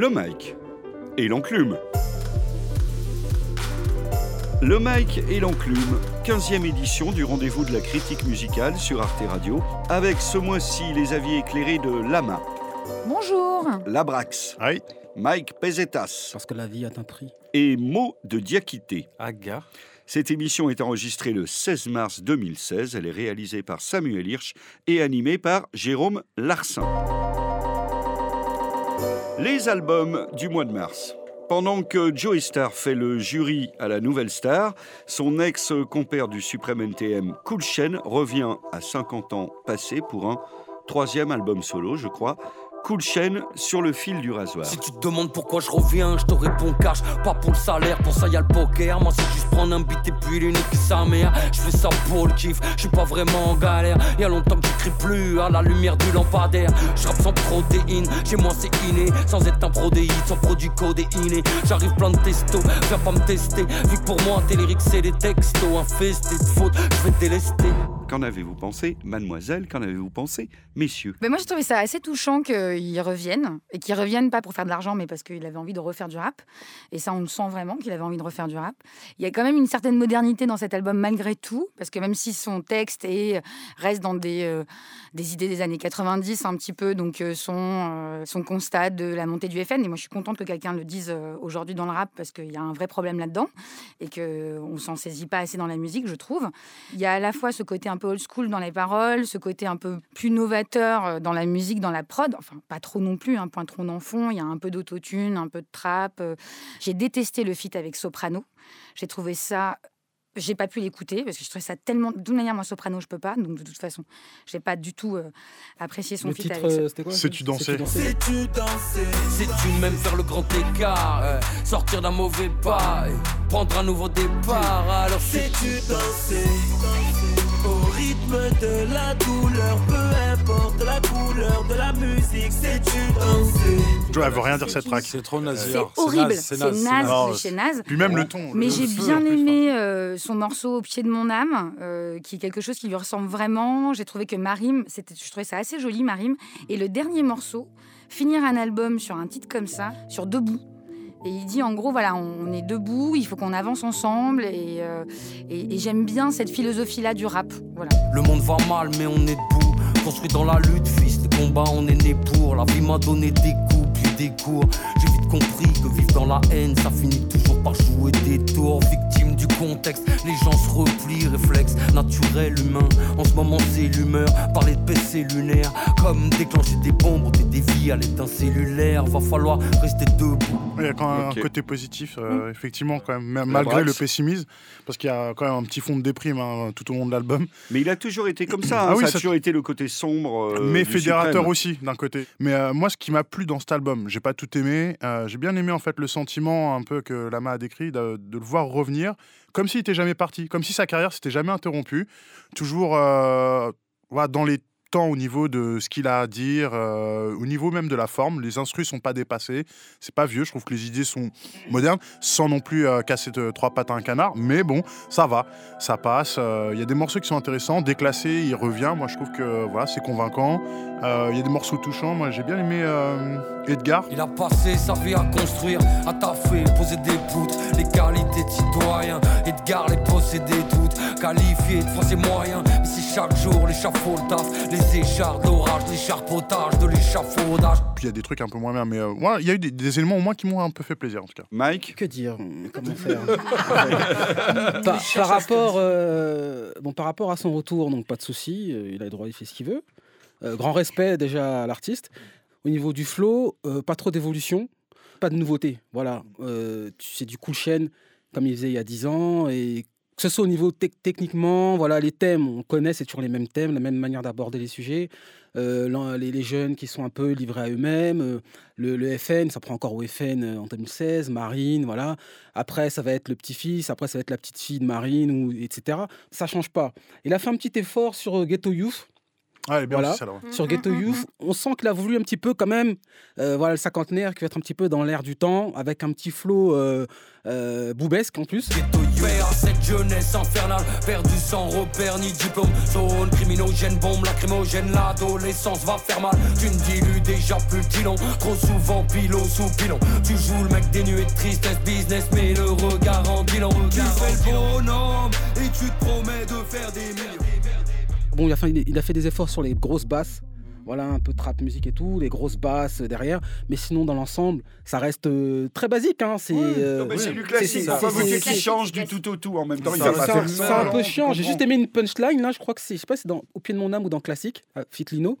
Le Mike et l'enclume. Le Mike et l'enclume, 15e édition du rendez-vous de la critique musicale sur Arte Radio, avec ce mois-ci les avis éclairés de Lama, Bonjour. Labrax, Oui. Mike Pesetas Parce que la vie a un prix. et Mo de Diakité. Aga. Cette émission est enregistrée le 16 mars 2016. Elle est réalisée par Samuel Hirsch et animée par Jérôme Larsin. Les albums du mois de mars. Pendant que Joey Star fait le jury à la Nouvelle Star, son ex-compère du Suprême NTM, Cool Chain, revient à 50 ans passés pour un troisième album solo, je crois. Cool Chain sur le fil du rasoir. Si tu te demandes pourquoi je reviens, je te réponds cash, pas pour le salaire, pour ça y a le poker. Moi c'est juste prendre un beat et puis l'unique sa mère. Je fais ça pour le kiff, je suis pas vraiment en galère. Y a longtemps que j'écris plus à la lumière du lampadaire. Je rappe sans protéines, chez moi c'est inné. Sans être un prodéite, sans produit codéiné. J'arrive plein de testo, viens pas me tester. Vu que pour moi, lyrics c'est des textos. Infestés de fautes, je vais te délester. Qu'en avez-vous pensé, mademoiselle? Qu'en avez-vous pensé, messieurs? Mais moi, je trouvais ça assez touchant qu'ils reviennent. Et qu'ils reviennent pas pour faire de l'argent, mais parce qu'il avait envie de refaire du rap. Et ça, on le sent vraiment qu'il avait envie de refaire du rap. Il y a quand même une certaine modernité dans cet album, malgré tout. Parce que même si son texte est, reste dans des, euh, des idées des années 90, un petit peu, donc euh, son, euh, son constat de la montée du FN. Et moi, je suis contente que quelqu'un le dise aujourd'hui dans le rap, parce qu'il y a un vrai problème là-dedans. Et qu'on s'en saisit pas assez dans la musique, je trouve. Il y a à la fois ce côté un peu old school dans les paroles, ce côté un peu plus novateur euh, dans la musique, dans la prod. Enfin, pas trop non plus, un point trop dans fond. Il y a un peu d'autotune, un peu de trap. euh. J'ai détesté le feat avec Soprano. J'ai trouvé ça. J'ai pas pu l'écouter parce que je trouvais ça tellement. De toute manière, moi, Soprano, je peux pas. Donc, de toute façon, j'ai pas du tout euh, apprécié son Le feat titre, avec c'était quoi Sais-tu danser Sais-tu danser Sais-tu même faire le grand écart euh, Sortir d'un mauvais pas et Prendre un nouveau départ Alors sais-tu danser Au rythme de la douleur Peu importe la couleur de la musique Sais-tu danser Joe, elle veut rien dire cette track. C'est trop C'est nazir. horrible. C'est C'est naze. naze, naze. chez naze. Puis même le ton. Mais j'ai bien aimé euh, son morceau Au pied de mon âme, euh, qui est quelque chose qui lui ressemble vraiment. J'ai trouvé que Marim, je trouvais ça assez joli, Marim. Et le dernier morceau, finir un album sur un titre comme ça, sur Debout. Et il dit en gros, voilà, on est debout, il faut qu'on avance ensemble. Et, euh, et j'aime bien cette philosophie-là du rap. Voilà. Le monde va mal mais on est debout Construit dans la lutte, fils de combat on est né pour La vie m'a donné des coups puis des cours J'ai vite compris que vivre dans la haine Ça finit toujours par jouer des tours Victime du contexte, les gens se replient Réflexe naturel humain En ce moment c'est l'humeur, parler de PC lunaire Comme déclencher des bombes ou des défis à l'éteint cellulaire Va falloir rester debout Il y a quand même Ok. un côté positif, euh, Mm. effectivement, quand même, ma- malgré le pessimisme, parce qu'il y a quand même un petit fond de déprime hein, tout au long de l'album, Mais il a toujours été comme ça. Ah hein, oui, ça a ça- toujours été le côté sombre. euh, mais du fédérateur Suprême. aussi, d'un côté. Mais euh, moi, ce qui m'a plu dans cet album, j'ai pas tout aimé, euh, j'ai bien aimé en fait le sentiment un peu que Lama décrit, de, le voir revenir, comme s'il était jamais parti, comme si sa carrière s'était jamais interrompue, toujours euh, voilà, dans les temps au niveau de ce qu'il a à dire, euh, au niveau même de la forme. Les instrus sont pas dépassés, c'est pas vieux. Je trouve que les idées sont modernes, sans non plus euh, casser de- trois pattes à un canard. Mais bon, ça va, ça passe. Il y a des morceaux qui sont intéressants, déclassés, il revient. Moi, je trouve que voilà, c'est convaincant. Euh, Il y a des morceaux touchants. Moi, j'ai bien aimé euh, Edgar. Il a passé sa vie à construire, à taffer, poser des poutres, les qualités de citoyen. Edgar les possédait toutes, qualifié de français moyen. Mais c'est chaque jour l'échafaudage, les échardes, l'orage, l'écharpotage de l'échafaudage. Puis il y a des trucs un peu moins bien. Mais euh, ouais, il y a eu des, des éléments au moins qui m'ont un peu fait plaisir en tout cas. Mike? Que dire? Comment faire? Par, par rapport, euh, bon, par rapport à son retour, donc pas de souci, euh, il a le droit, il fait ce qu'il veut. Euh, grand respect déjà à l'artiste. Au niveau du flow, euh, pas trop d'évolution, pas de nouveauté. Voilà, Euh, c'est du cool chaîne comme il faisait il y a 10 ans et que ce soit au niveau tec- techniquement, voilà, les thèmes, on connaît, c'est toujours les mêmes thèmes, la même manière d'aborder les sujets. Euh, les, les jeunes qui sont un peu livrés à eux-mêmes, euh, le, FN, ça prend encore au FN euh, en 2016, Marine, voilà. Après, ça va être le petit-fils, après, ça va être la petite fille de Marine, ou, etc. Ça change pas. Il a fait un petit effort sur euh, Ghetto Youth. Ah, elle est bien Voilà. ouais. Sur Ghetto Youth, on sent qu'il a voulu un petit peu quand même, euh, voilà, le cinquantenaire qui va être un petit peu dans l'air du temps, avec un petit flow euh, euh, boubesque en plus. Père à cette jeunesse infernale, perdu sans repère ni diplôme. Zone criminogène, bombe lacrymogène, l'adolescence va faire mal. Tu ne dilues déjà plus de long, trop souvent pilot sous pilon. Tu joues le mec dénué de tristesse, business, mais le regard en bilan. Tu fais le bonhomme et tu te promets de faire des millions. Bon, il a, fait, il a fait des efforts sur les grosses basses. Voilà, un peu de trap musique et tout, les grosses basses euh, derrière. Mais sinon, dans l'ensemble, ça reste euh, très basique. Hein, c'est euh, oui. du classique. dites c'est- qu'il change du tout au tout en même temps va C'est un, un peu chiant. J'ai je juste aimé une punchline. Là, je crois que c'est, je sais pas, c'est dans Au pied de mon âme ou dans Classique, à Fit Lino.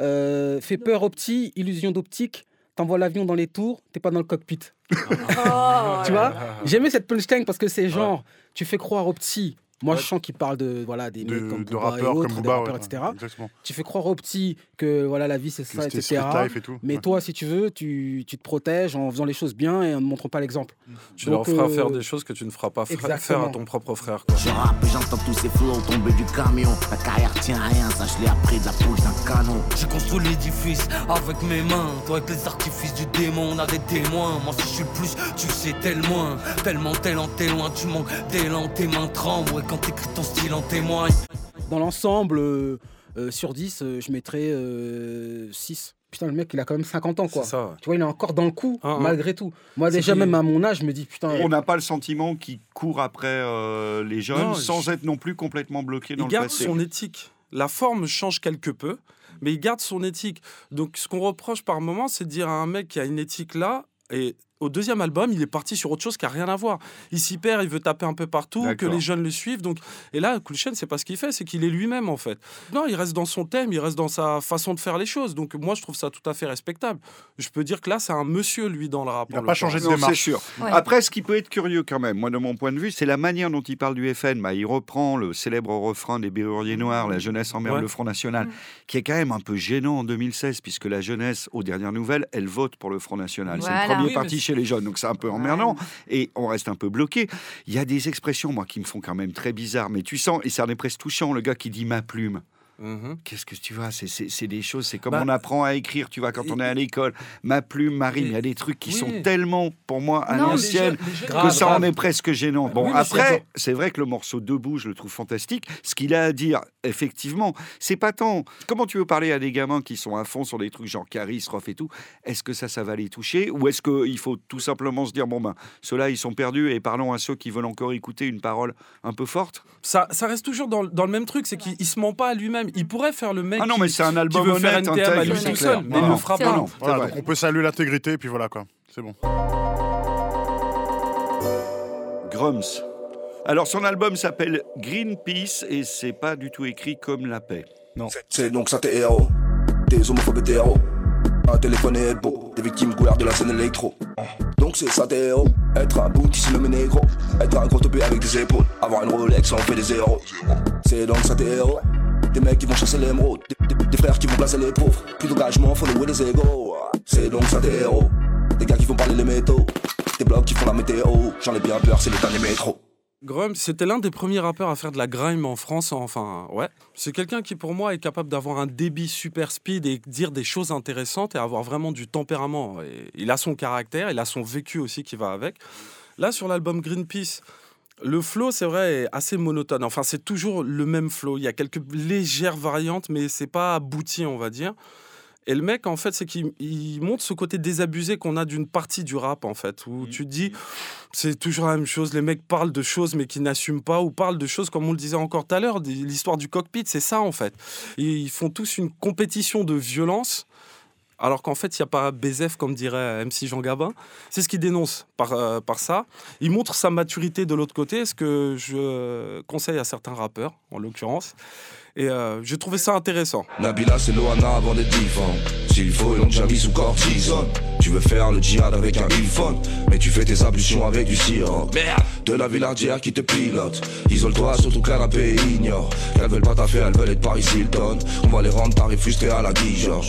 Euh, fait peur aux petits, illusion d'optique. T'envoies l'avion dans les tours, t'es pas dans le cockpit. tu vois? J'ai aimé cette punchline parce que c'est genre, tu fais croire aux petits. Moi, Ouais. je sens qu'il parle de, voilà, des mecs De, comme de Booba et rappeurs autres, comme des Booba, rappeurs, ouais, etc. Exactement. Tu fais croire aux petits que voilà, la vie c'est ça, etc. et tout. Mais ouais. toi, si tu veux, tu, tu te protèges en faisant les choses bien et en ne montrant pas l'exemple. Tu leur Donc, feras euh, faire des choses que tu ne feras pas exactement. faire à ton propre frère. Quoi. Je rappe et j'entends tous ces flots tomber du camion. La carrière tient à rien, ça je l'ai appris de la bouche d'un canon. J'ai construit l'édifice avec mes mains. Toi, avec les artifices du démon, on a des témoins. Moi, si je suis le plus, tu sais tellement. Tellement, tellement, t'es loin, tu manques d'élan, tes mains tremblent. Quand t'écris ton style en témoigne. Dans l'ensemble, euh, euh, sur 10, euh, je mettrais 6. Putain, le mec, il a quand même 50 ans, quoi. Ça. Tu vois, il est encore dans le coup, Ah, ah. malgré tout. Moi, déjà, même à mon âge, je me dis, putain, On n'a pas le sentiment qu'il court après euh, les jeunes Non, sans je- être non plus complètement bloqué dans Il le garde passé. son éthique. La forme change quelque peu, mais il garde son éthique. Donc, ce qu'on reproche par moment, c'est de dire à un mec qui a une éthique là, et au deuxième album, il est parti sur autre chose qui a rien à voir. Il s'y perd, il veut taper un peu partout, que les jeunes le suivent. Donc, et là, Kulchen, c'est pas ce qu'il fait, c'est qu'il est lui-même en fait. Non, il reste dans son thème, il reste dans sa façon de faire les choses. Donc, moi, je trouve ça tout à fait respectable. Je peux dire que là, c'est un monsieur lui dans le rap. Il n'a pas changé de démarche. sûr. Ouais. Après, ce qui peut être curieux quand même, moi de mon point de vue, c'est la manière dont il parle du FN. Bah, il reprend le célèbre refrain des Berruriers Noirs, La jeunesse emmerde Ouais. le Front National, qui est quand même un peu gênant en 2016, puisque la jeunesse, aux dernières nouvelles, elle vote pour le Front National. C'est le premier Oui, parti mais chez les jeunes, donc c'est un peu emmerdant. Et on reste un peu bloqué. Il y a des expressions, moi, qui me font quand même très bizarre, mais tu sens, et ça en est presque touchant, le gars qui dit ma plume. Mhm. Qu'est-ce que tu vois C'est- des choses, c'est comme Bah, on apprend à écrire, tu vois, quand on est à l'école. Ma plume, ma rime, il y a des trucs qui Oui. sont tellement, pour moi, à l'ancienne, que Grave, ça en est presque gênant. Bon, Oui, après, c'est vrai que le morceau Debout, je le trouve fantastique. Ce qu'il a à dire, effectivement, c'est pas tant. Comment tu veux parler à des gamins qui sont à fond sur des trucs genre Caris, Rof et tout Est-ce que ça, ça va les toucher Ou est-ce qu'il faut tout simplement se dire, bon ben, ceux-là, ils sont perdus et parlons à ceux qui veulent encore écouter une parole un peu forte? Ça, ça reste toujours dans, dans le même truc, c'est qu'il il se ment pas à lui-même. Il pourrait faire le mec Ah non, qui- mais c'est un qui album veut faire honnête, NTM à intègre, lui c'est tout seul, mais Non, il non, le fera pas. non, Voilà, donc on peut saluer l'intégrité, et puis voilà quoi. C'est bon. Grums. Alors son album s'appelle Greenpeace et c'est pas du tout écrit comme la paix. C'est donc ça tes héros, des homophobes hétéros. Un téléphone est beau, des victimes couleurs de la scène électro. Donc c'est ça tes héros, être un bout ici le négro. Être un gros topé avec des épaules, avoir une Rolex on fait des zéros. C'est donc ça tes héros, des mecs qui vont chasser l'émeraude, des, des- des frères qui vont placer les pauvres. Plus d'engagement, faut louer des égaux. C'est donc ça tes héros, des gars qui vont parler les métaux, des blocs qui font la météo. J'en ai bien peur, c'est le dernier métro. Grum, c'était l'un des premiers rappeurs à faire de la grime en France. Enfin, ouais. C'est quelqu'un qui, pour moi, est capable d'avoir un débit super speed et dire des choses intéressantes et avoir vraiment du tempérament. Il a son caractère, il a son vécu aussi qui va avec. Là, sur l'album Greenpeace, le flow, c'est vrai, est assez monotone. Enfin, c'est toujours le même flow. Il y a quelques légères variantes, mais c'est pas abouti, on va dire. Et le mec, en fait, c'est qu'il il montre ce côté désabusé qu'on a d'une partie du rap, en fait, où tu te dis, c'est toujours la même chose. Les mecs parlent de choses, mais qui n'assument pas, ou parlent de choses, comme on le disait encore tout à l'heure, l'histoire du cockpit, c'est ça, en fait. Et ils font tous une compétition de violence. Alors qu'en fait, il n'y a pas BZF, comme dirait MC Jean Gabin. C'est ce qu'il dénonce par, euh, par ça. Il montre sa maturité de l'autre côté, ce que je conseille à certains rappeurs, en l'occurrence. Et euh, j'ai trouvé ça intéressant. Nabila c'est Loana avant diffants S'il faut une jungle sous cortisone. Tu veux faire le djihad avec un iPhone Mais tu fais tes ablutions avec du sirop. Merde. De la villardière qui te pilote. Isole-toi sur ton canapé et ignore. Qu'elles veulent pas t'affaire, elles veulent être Paris Hilton. On va les rendre tarifs frustrés à la Dijon.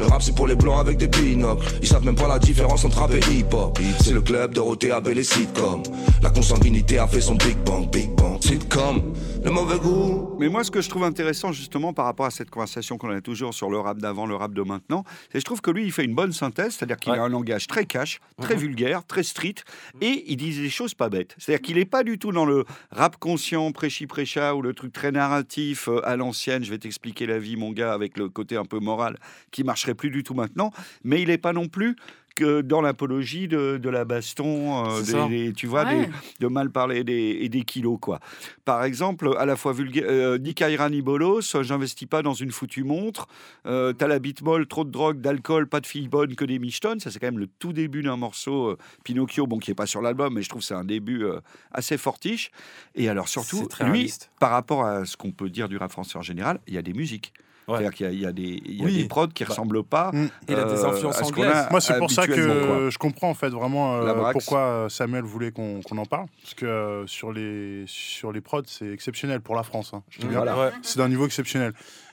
Le rap c'est pour les blancs avec des binocles. Ils savent même pas la différence entre rap et hip-hop. C'est le club Dorothée avec les sitcoms La consanguinité a fait son Big Bang, Big Bang. Sitcom le mauvais goût. Mais moi, ce que je trouve intéressant, justement, par rapport à cette conversation qu'on a toujours sur le rap d'avant, le rap de maintenant, c'est que je trouve que lui, il fait une bonne synthèse, c'est-à-dire qu'il Ouais. a un langage très cash, très Mhm. vulgaire, très street, et il dit des choses pas bêtes. C'est-à-dire qu'il n'est pas du tout dans le rap conscient, prêchi-prêcha, ou le truc très narratif euh, à l'ancienne, je vais t'expliquer la vie, mon gars, avec le côté un peu moral, qui marcherait plus du tout maintenant, mais il n'est pas non plus que dans l'apologie de, de la baston, euh, des- des- tu vois, Ouais. des- de mal parler des, et des kilos, quoi. Par exemple, à la fois vulgaire, euh, ni Kaira ni Bolos, euh, j'investis pas dans une foutue montre. Euh, T'as la bite molle, trop de drogue, d'alcool, pas de filles bonnes, que des michtonnes. Ça, c'est quand même le tout début d'un morceau euh, Pinocchio, bon, qui est pas sur l'album, mais je trouve que c'est un début euh, assez fortiche. Et alors, surtout, très lui, réaliste. par rapport à ce qu'on peut dire du rap français en général, il y a des musiques. Ouais. C'est-à-dire qu'il y a- il y, a des- il y a Oui. des prods qui Bah, ressemblent pas. Mm. Il a des euh, influences anglaises. Moi, c'est pour ça quoi. que je comprends en fait vraiment euh, pourquoi euh, Samuel voulait qu'on en parle. Parce que euh, sur, les, sur les prods, c'est exceptionnel pour la France. hein. Voilà. Ouais. C'est d'un niveau exceptionnel.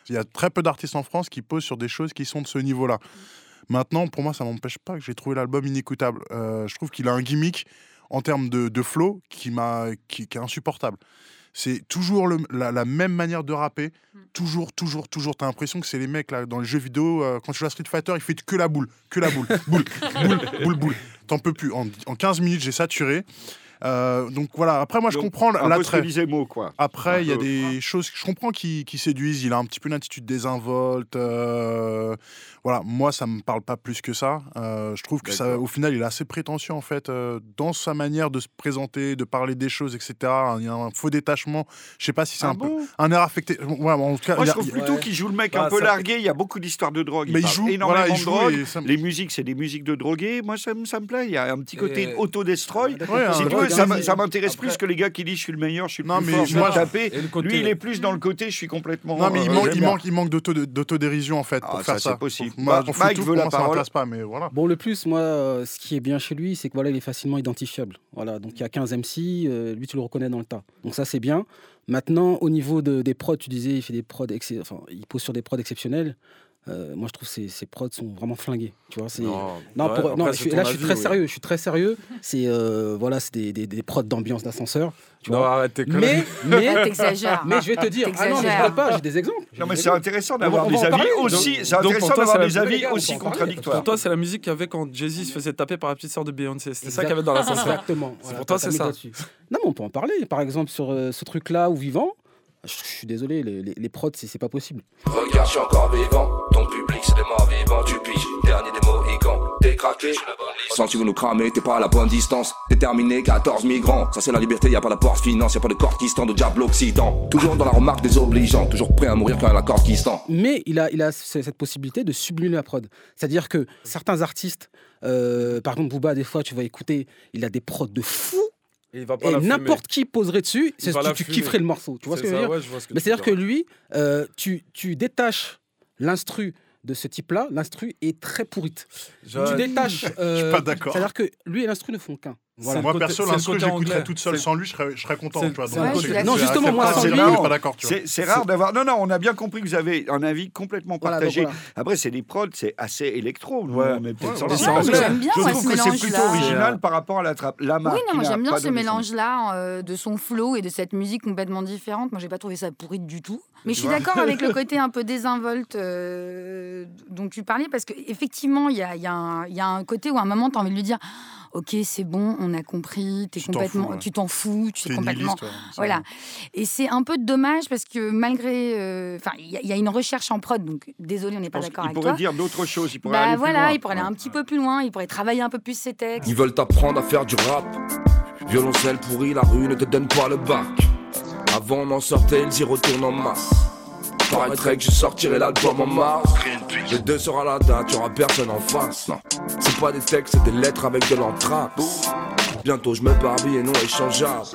Il y a très peu d'artistes en France qui posent sur des choses qui sont de ce niveau-là. Maintenant, pour moi, ça n'empêche pas que j'ai trouvé l'album inécoutable. Euh, je trouve qu'il a un gimmick en termes de, de flow qui, m'a, qui, qui est insupportable. C'est toujours le- la, la même manière de rapper. Toujours, toujours, toujours. T'as l'impression que c'est les mecs là, dans les jeux vidéo, euh, quand tu joues à Street Fighter, il fait que la boule. Que la boule. boule, boule, boule, boule. T'en peux plus. En, en 15 minutes, j'ai saturé. Euh, donc voilà, après, moi, je Donc, comprends l'attrait. quoi. Après, il y a des choses que je comprends qui, qui séduisent. Il a un petit peu une attitude désinvolte. euh, voilà, moi, ça me parle pas plus que ça. Euh, je trouve que ça, au final, il est assez prétentieux en fait euh, dans sa manière de se présenter, de parler des choses, etc. Il y a un faux détachement. Je sais pas si c'est Ah un peu un air affecté. Ouais, en tout cas, Moi, je a- trouve a- plutôt ouais. qu'il joue le mec Bah, un peu ça- largué. Il y a beaucoup d'histoires de drogue. mais il joue, énormément voilà, il de joue drogue. ça Les musiques, c'est des musiques de drogués. Moi, ça, me- ça me plaît. Il y a un petit côté Et- auto-destroy. Ouais, Si tu veux, ça m'intéresse plus que les gars qui disent je suis le meilleur, je suis le Non, plus mais fort, je vais taper. Lui, il est plus dans le côté je suis complètement. Non, mais il euh, manque, il manque, il manque d'auto- d'autodérision en fait pour Ah, faire ça, c'est possible. Moi, Bah, Mike veut la parole. pas, mais voilà. Bon, le plus, moi, euh, ce qui est bien chez lui, c'est que voilà, il est facilement identifiable. Voilà, donc il y a 15 MC, euh, lui, tu le reconnais dans le tas. Donc ça, c'est bien. Maintenant, au niveau de- des prods, tu disais, il fait des prods, enfin, il pose sur des prods exceptionnels. Euh, moi, je trouve que ces, ces prods sont vraiment flingués. Tu vois, c'est. Non, Non, ouais, pour- après, non, c'est je suis- ton là, je suis très oui. sérieux. Je suis très sérieux. C'est euh, voilà, c'est des, des, des prods d'ambiance d'ascenseur. Tu Non, vois. arrête tes Mais, mais, T'exagères. mais je vais te dire, ah non, mais je pas, j'ai des exemples. J'ai Non, mais des c'est intéressant d'avoir des avis aussi. Donc- C'est donc, intéressant d'avoir des avis aussi contradictoires. Pour toi, c'est la musique qu'il y avait quand Jay-Z se faisait taper par la petite sœur de Beyoncé. C'était ça qu'il y avait dans l'ascenseur. Exactement. Pour toi, c'est ça. Non, mais on peut en parler. Par exemple, sur euh, ce truc-là ou vivant, je, suis désolé, les, les, les prods, c'est c'est pas possible. Regarde, je suis encore vivant. Morts vivants. Tu piges, dernier des Mohicans. T'es craqué. Sans tu veux nous cramer, t'es pas à la bonne distance. Déterminé, 14 migrants. Ça, c'est la liberté, y a pas d'apport finance, y a pas de corps qui se tend au diable occident. Toujours dans la remarque des obligeants. Toujours prêt à mourir quand y a la corde qui se tend. Mais il a, il a cette possibilité de sublimer la prod. C'est-à-dire que certains artistes, euh, par exemple Booba, des fois, tu vas écouter, il a des prods de fou. Et il va pas Et la fumer. n'importe qui poserait dessus, c'est la tu, tu kifferais le morceau. Tu vois ce que je veux ça, dire ouais, je vois ce que Mais c'est-à-dire que lui, euh, tu, tu détaches l'instru de ce type-là, l'instru est très pourrite. Je- Tu détaches. euh, Je suis pas d'accord. C'est-à-dire que lui et l'instru ne font qu'un. Voilà. Moi, côté- perso, l'instru, côté j'écouterais toute seule sans lui, je serais, je serais content. Tu vois, donc, côté- Non, c'est justement, moi, sans C'est lui- rare d'avoir. Non, non, on a bien compris que vous avez un avis complètement Voilà, donc partagé. voilà. Après, c'est des prods, c'est assez électro. Ouais. est peut-être Ouais, que anglais. J'aime bien Je moi, trouve ce que c'est plutôt original par rapport à la trappe. La marque. Oui, non, j'aime bien ce mélange-là euh, de son flow et de cette musique complètement différente. Moi, j'ai pas trouvé ça pourri du tout. Mais je suis d'accord avec le côté un peu désinvolte euh, dont tu parlais, parce qu'effectivement, il y a, il y, a un- il y a un côté où à un moment, tu as envie de lui dire Ok, c'est bon, on a compris, es Tu t'en complètement, fous, ouais. tu t'en fous, tu es complètement. ouais. Voilà. vrai. Et c'est un peu dommage parce que malgré. euh, Enfin, il y, a- il y a une recherche en prod, donc désolé, on n'est pas d'accord avec pourrait toi. dire d'autres choses. Il pourrait Bah aller plus voilà, loin. il pourrait aller un petit peu plus loin, il pourrait travailler un peu plus ses textes. Ils veulent t'apprendre à faire du rap. Violoncelle pourri, la rue ne te donne pas le bac. Avant on en sortait, ils y retournent en masse. Paraîtrait que je sortirai l'album en mars. Le 2 sera la date, y'aura personne en face. C'est pas des textes, c'est des lettres avec de l'anthrax. Bientôt je me barbille et non échangeable.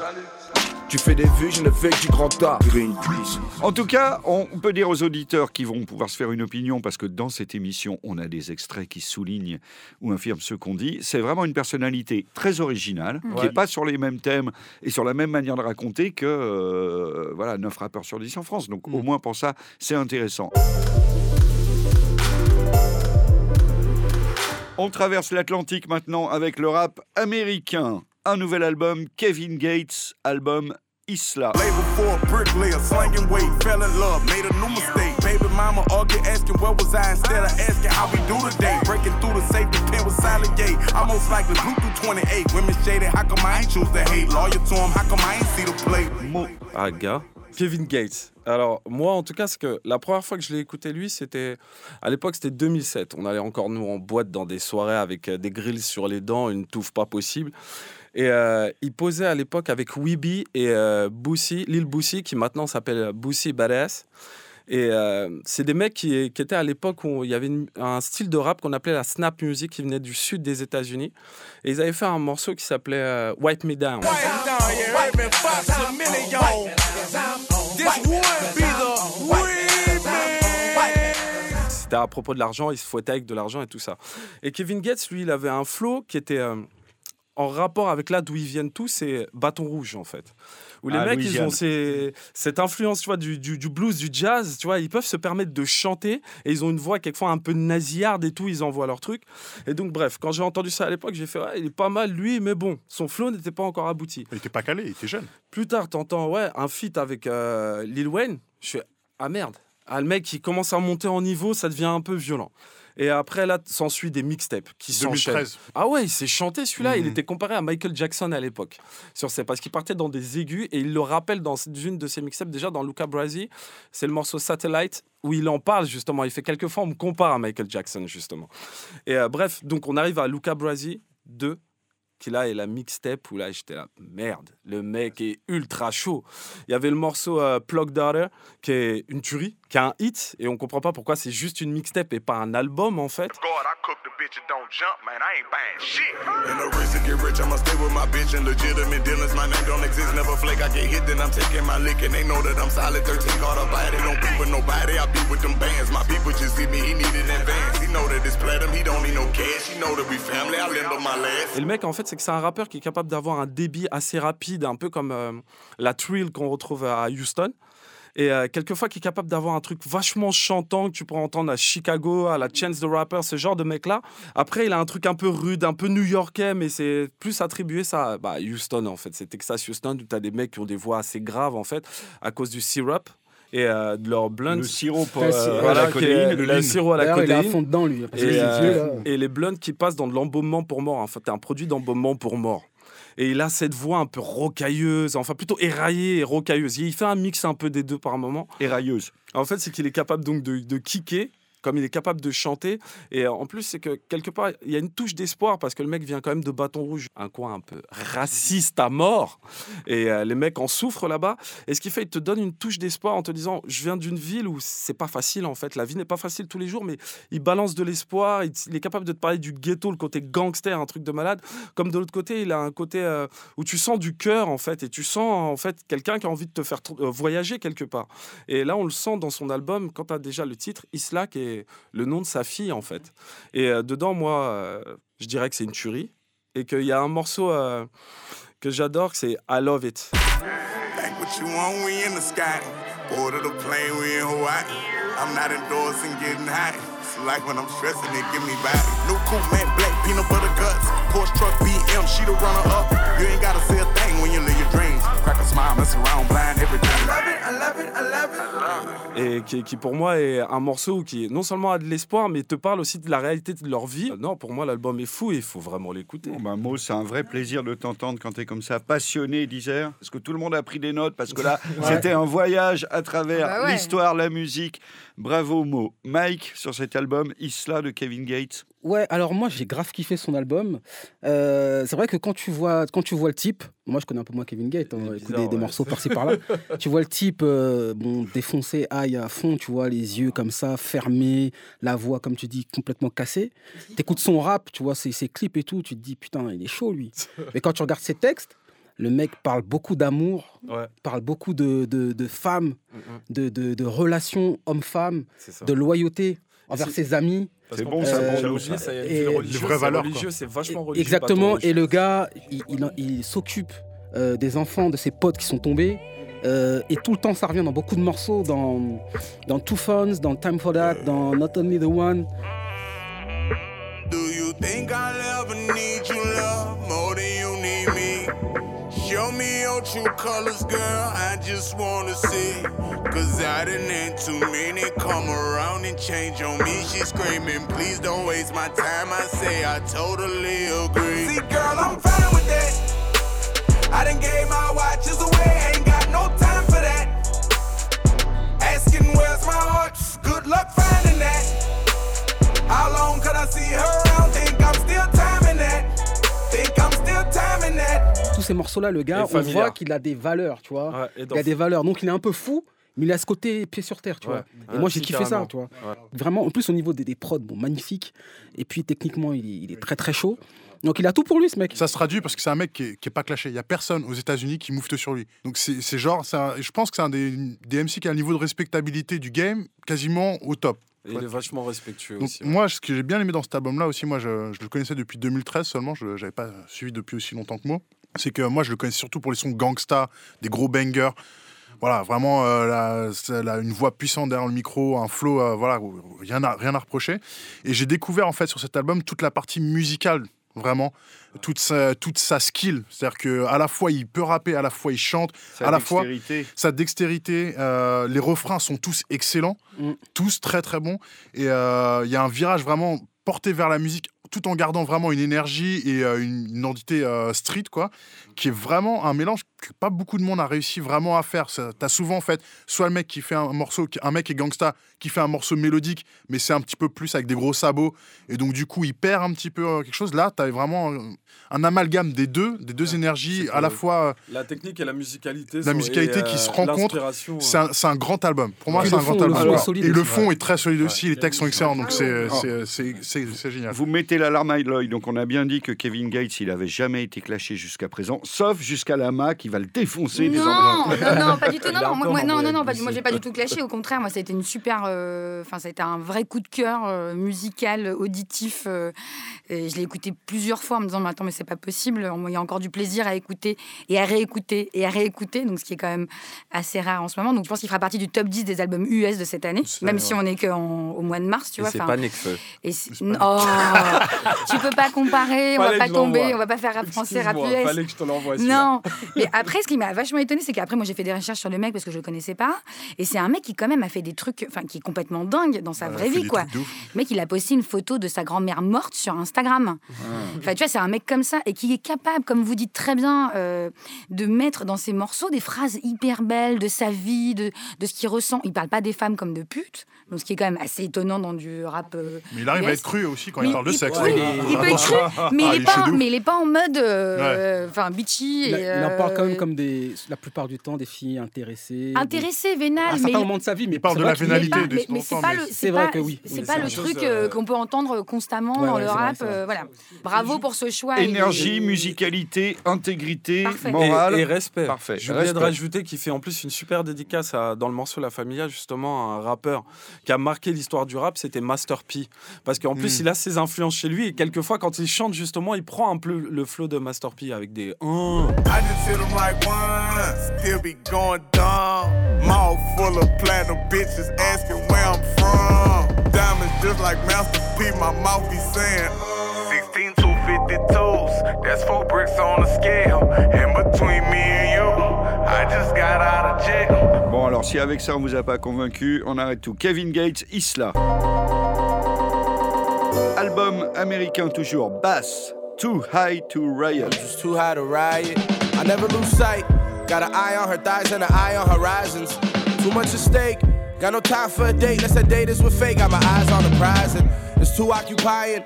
Tu fais des vues, je ne fais que du grand art. Greenpeace. En tout cas, on peut dire aux auditeurs qui vont pouvoir se faire une opinion, parce que dans cette émission, on a des extraits qui soulignent ou infirment ce qu'on dit. C'est vraiment une personnalité très originale, qui Ouais. n'est pas sur les mêmes thèmes et sur la même manière de raconter que euh, voilà, 9 rappeurs sur 10 en France. Donc au moins pour ça, c'est intéressant. On traverse l'Atlantique maintenant avec le rap américain. Un nouvel album, Kevin Gates, album Isla. Label for a bricklayer, slanging weight, fell in love, made a new mistake. Baby mama argue, asking where was I? Instead of asking how we do today. Breaking through the safety pin with silent gate. I most likely blew through 28. Women shaded, how come I ain't choose to hate? Lawyer to him, how come I ain't see the play? Ah, gars. Kevin Gates. Alors, moi, en tout cas, c'est que la première fois que je l'ai écouté, lui, c'était. À l'époque, c'était 2007. On allait encore, nous, en boîte dans des soirées avec euh, des grilles sur les dents, une touffe pas possible. Et euh, il posait à l'époque avec Weeby et euh, Lil Boosie, qui maintenant s'appelle Boosie Badass. Et euh, c'est des mecs qui, qui étaient à l'époque où il y avait une- un style de rap qu'on appelait la snap music qui venait du sud des États-Unis. Et ils avaient fait un morceau qui s'appelait euh, Wipe Me Down. C'était à propos de l'argent, il se fouettait avec de l'argent et tout ça. Et Kevin Gates, lui, il avait un flow qui était euh, en rapport avec là d'où ils viennent tous, c'est Bâton Rouge en fait. Où les Ah, mecs, ils ont ces- cette influence, tu vois, du, du- du blues, du jazz, tu vois, ils peuvent se permettre de chanter et ils ont une voix quelquefois un peu nasillarde et tout, ils envoient leur truc. Et donc, bref, quand j'ai entendu ça à l'époque, j'ai fait, ouais, il est pas mal lui, mais bon, son flow n'était pas encore abouti. Il était pas calé, il était jeune. Plus tard, t'entends, ouais, un feat avec euh, Lil Wayne. Je fais, ah merde. Ah, le mec, il commence à monter en niveau, ça devient un peu violent. Et après, là, s'ensuit des mixtapes qui s'enchaînent. 2013. Ah ouais, il s'est chanté celui-là. Il Mhm. était comparé à Michael Jackson à l'époque. Sur ces, parce qu'il partait dans des aigus et il le rappelle dans une de ses mixtapes, déjà dans Luca Brasi. C'est le morceau Satellite où il en parle justement. Il fait quelques fois, on me compare à Michael Jackson justement. Et euh, bref, donc on arrive à Luca Brasi 2 qui là est la mixtape où là j'étais là merde le mec est ultra chaud il y avait le morceau euh, Plug Daughter qui est une tuerie qui a un hit et on comprend pas pourquoi c'est juste une mixtape et pas un album en fait God, I cook the bitch and don't jump, man. I ain't buying shit. In the race to get rich, I'ma stay with my bitch and legitimate dealings. My name don't exist, never flake. I get hit, then I'm taking my lick, and they know that I'm solid. 13 caught a body, don't beat with nobody. I beat with them bands. My people just see me, he needed advance. He know that it's platinum, he don't need no cash. He know that we family, I lend him my last. Et le mec, en fait, c'est que c'est un rappeur qui est capable d'avoir un débit assez rapide, un peu comme euh, la Trill qu'on retrouve à Houston. Et euh, quelquefois, qui est capable d'avoir un truc vachement chantant que tu pourrais entendre à Chicago, à la Chance the Rapper, ce genre de mec-là. Après, il a un truc un peu rude, un peu new-yorkais, mais c'est plus attribué ça à bah, Houston, en fait. C'est Texas Houston, où tu as des mecs qui ont des voix assez graves, en fait, à cause du syrup et euh, de leur blunt. Le sirop pour, euh, à Voilà, la est- le sirop à la il est à codéine. fond dedans, lui. Et, les euh, et les blunts qui passent dans de l'embaumement pour mort. En fait, c'est un produit d'embaumement pour mort. Et il a cette voix un peu rocailleuse, enfin plutôt éraillée et rocailleuse. Il fait un mix un peu des deux par moment. Et railleuse. En fait, c'est qu'il est capable donc de, de kicker comme il est capable de chanter. Et euh, en plus, c'est que quelque part, il y a une touche d'espoir parce que le mec vient quand même de Bâton Rouge, un coin un peu raciste à mort. Et euh, les mecs en souffrent là-bas. Et ce qui fait, il te donne une touche d'espoir en te disant Je viens d'une ville où c'est pas facile en fait. La vie n'est pas facile tous les jours, mais il balance de l'espoir. Il, est capable de te parler du ghetto, le côté gangster, un truc de malade. Comme de l'autre côté, il a un côté euh, où tu sens du cœur en fait. Et tu sens en fait quelqu'un qui a envie de te faire voyager quelque part. Et là, on le sent dans son album quand tu as déjà le titre Isla, qui est le nom de sa fille, en fait. Et euh, dedans, moi, euh, je dirais que c'est une tuerie. Et qu'il y a un morceau euh, que j'adore, c'est I Love It. Like when I'm stressing, it give me back. New coupe, man, black peanut butter guts. Porsche truck, BM, she the runner up. You ain't gotta say a thing when you live your dreams. Crack a smile, mess around, blind everything. I love it, I love it, I love it. Et qui, qui, pour moi est un morceau qui non seulement a de l'espoir, mais te parle aussi de la réalité de leur vie. Non, pour moi, l'album est fou et il faut vraiment l'écouter. Bon, bah, Mo, c'est un vrai plaisir de t'entendre quand tu es comme ça, passionné d'Isère. Parce que tout le monde a pris des notes, parce que là, c'était un voyage à travers Bah ouais. l'histoire, la musique. Bravo, Mo. Mike, sur cet album, Isla de Kevin Gates. Ouais, alors moi j'ai grave kiffé son album. Euh, c'est vrai que quand tu vois quand tu vois le type, moi je connais un peu moins Kevin Gates, hein, bizarre, des, des ouais. morceaux par-ci par-là. tu vois le type euh, bon défoncé, aïe à fond, tu vois les yeux comme ça fermés, la voix comme tu dis complètement cassée. T'écoutes son rap, tu vois ses, ses clips et tout, tu te dis putain il est chaud lui. Mais quand tu regardes ses textes, le mec parle beaucoup d'amour, Ouais, parle beaucoup de, de, de femmes, mm, mm, de, relations homme-femme, de loyauté envers ses amis. C'est bon, ça, euh, bon, j'ai ça. Et- ville Les vraies c'est valeurs, religieux, c'est vachement religieux. Exactement, et le gars, il, il- il s'occupe euh, des enfants de ses potes qui sont tombés. euh, et tout le temps, ça revient dans beaucoup de morceaux, dans, dans Two Phones, dans Time for That, dans Not Only the One. Do you think I'll ever need you, love, more than you need colors, girl. I just wanna see. Cause I didn't had too many come around and change on me. She's screaming, please don't waste my time. I say I totally agree. See, girl, I'm fine with that. I done gave my morceaux-là, le gars, on voit qu'il a des valeurs, tu vois. Ouais, et Il a des valeurs. Donc il est un peu fou, mais il a ce côté pied sur terre, tu Ouais. vois. Et Ouais, moi, j'ai kiffé ça, tu vois. Ouais. Vraiment, en plus, au niveau des, des prods, bon, magnifique. Et puis, techniquement, il est, il est très, très chaud. Donc, il a tout pour lui, ce mec. Ça se traduit parce que c'est un mec qui est, qui est pas clashé. Il y a personne aux États-Unis qui moufte sur lui. Donc c'est genre, c'est un- je pense que c'est un des, des MC qui a un niveau de respectabilité du game quasiment au top. Et il est vachement respectueux Donc, aussi. ouais. moi, ce que j'ai bien aimé dans cet album-là aussi, moi, je, je le connaissais depuis 2013 seulement. Je n'avais pas suivi depuis aussi longtemps que moi. C'est que moi, je le connais surtout pour les sons gangsta, des gros bangers. Voilà, vraiment euh, la- une voix puissante derrière le micro, un flow, euh, voilà, rien à, rien à reprocher. Et j'ai découvert en fait sur cet album toute la partie musicale, vraiment, toute sa, toute sa skill. C'est-à-dire que à la fois il peut rapper, à la fois il chante, Sa à la fois sa dextérité, euh, les refrains sont tous excellents, Mm. tous très très bons. Et euh, il y a un virage vraiment porté vers la musique, tout en gardant vraiment une énergie et euh, une, identité euh, street, quoi, qui est vraiment un mélange que pas beaucoup de monde a réussi vraiment à faire. Ça- T'as souvent en fait soit le mec qui fait un morceau, qui- un mec est gangsta, qui fait un morceau mélodique, mais c'est un petit peu plus avec des gros sabots, et donc du coup il perd un petit peu euh, quelque chose. Là, t'as vraiment euh, un amalgame des deux, des deux énergies, à la fois. euh, La technique et la musicalité. La musicalité et, qui euh, se rencontrent, C'est un, grand album. Pour moi, c'est un grand album. solide Et le fond est très solide aussi. Ouais. Les textes sont excellents. Donc, c'est Ah. c'est- c'est- génial. Vous mettez l'alarme à l'œil. Donc, on a bien dit que Kevin Gates, il avait jamais été clashé jusqu'à présent, sauf jusqu'à la Mac, qui va le défoncer Non, non, non, pas du tout. Non, a non, moi, peu moi- non, envoyé non, non, le pas du- bus. moi j'ai pas du tout clashé. Au contraire, moi ça a été une super, euh, enfin ça a été un vrai coup de cœur euh, musical, auditif. euh, et je l'ai écouté plusieurs fois en me disant mais attends mais c'est pas possible. Il y a encore du plaisir à écouter et à réécouter et à réécouter. Donc ce qui est quand même assez rare en ce moment. Donc je pense qu'il fera partie du top 10 des albums US de cette année, même si on est qu'au mois de mars, tu Et vois. c'est pas Nekfeu. et oh, tu peux pas comparer, on va pas tomber, on va pas faire rap français, rap Excuse-moi, US. Fallait que je te l'envoie. celui-là. Non, mais après, ce qui m'a vachement étonné, c'est qu'après, moi, j'ai fait des recherches sur le mec parce que je le connaissais pas. Et c'est un mec qui, quand même, a fait des trucs, enfin, qui est complètement dingue dans sa Ouais, vraie vie, quoi. Le mec, il a posté une photo de sa grand-mère morte sur Instagram. Enfin, tu vois, c'est un mec comme ça et qui est capable, comme vous dites très bien, euh, de mettre dans ses morceaux des phrases hyper belles de sa vie, de, de ce qu'il ressent. Il parle pas des femmes comme de putes, donc ce qui est quand même assez étonnant dans du rap. euh, Mais il arrive à être cru aussi quand Mais il parle de sexe. oui, hein. il peut être cru, mais, Ah, il il est est chaud pas, mais il est pas en mode, euh, enfin, bitchy. Il, a- et, il en parle quand même comme des, la plupart du temps des filles intéressées. intéressé, des- vénal, à mais certains moments de sa vie, mais Il parle de la mais vénalité mais, mais qu'on c'est pas mais le, c'est vrai que oui. c'est pas le truc euh, qu'on peut entendre constamment dans le rap. euh, voilà. Bravo pour ce choix. Énergie, musicalité, intégrité, morale. Et, respect. Parfait. Je oubliais de rajouter qu'il fait en plus une super dédicace à- dans le morceau La Familia, justement, un rappeur qui a marqué l'histoire du rap, c'était Master P. Parce qu'en plus, Mm. il a ses influences chez lui et quelquefois, quand il chante, justement, il prend un peu le flow de Master P avec des. Just like one, still be going dumb. Mouth full of platinum bitches asking where I'm from. Diamonds just like Master P, my mouth be saying. 16 252s, that's four bricks on the scale. And between me and you, I just got out of jail. Bon, alors si avec ça on vous a pas convaincu, on arrête tout. Kevin Gates, Isla. Album américain toujours, Bass, Too High to Riot. It's too high to riot. I never lose sight. Got an eye on her thighs and an eye on horizons. Too much at stake. Got no time for a date. Let's say date is with fake. Got my eyes on the prize and it's too occupying.